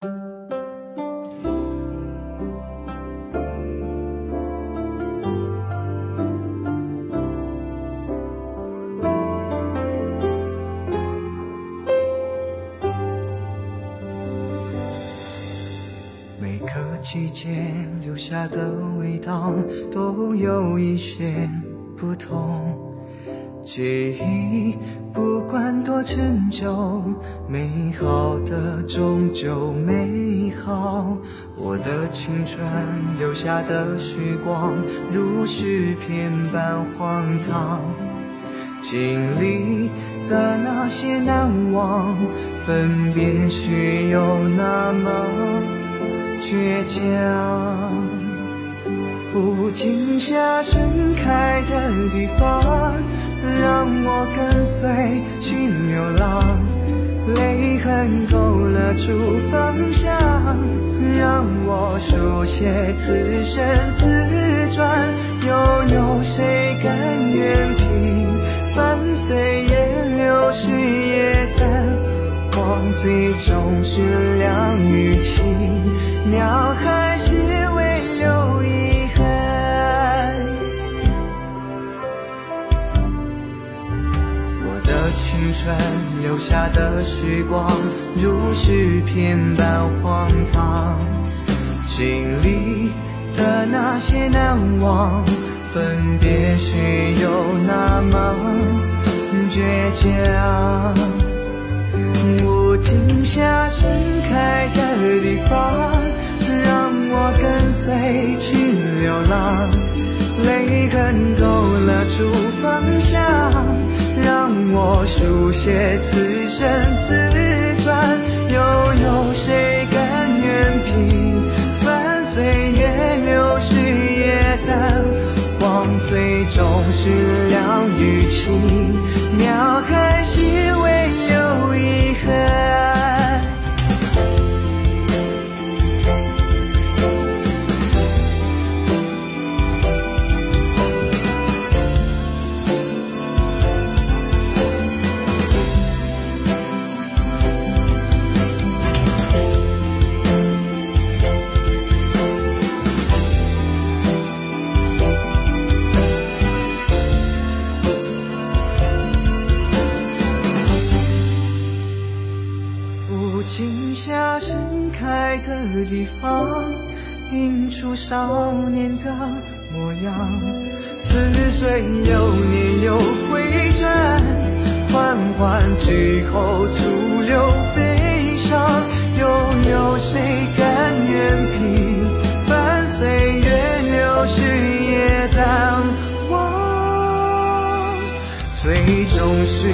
每个季节留下的味道都有一些不同。记忆不管多陈旧，美好的终究美好。我的青春留下的时光，如诗篇般荒唐。经历的那些难忘，分别时又那么倔强。不停下盛开的地方，让我跟随去流浪。泪痕勾勒出方向，让我书写此生自传。又有谁甘愿平凡岁月流逝也淡忘，最终是两与情，青春留下的时光，如诗篇般荒唐。经历的那些难忘，分别时又那么倔强。无尽下盛开的地方，让我跟随去流浪。泪痕勾勒出方向，我书写此生自传。又有谁甘愿平凡岁月流逝也淡忘？最终是两与情，鸟开的地方，映出少年的模样。似水流年又回转，缓缓之后徒留悲伤。又有谁甘愿平凡岁月流逝也淡忘？最终是，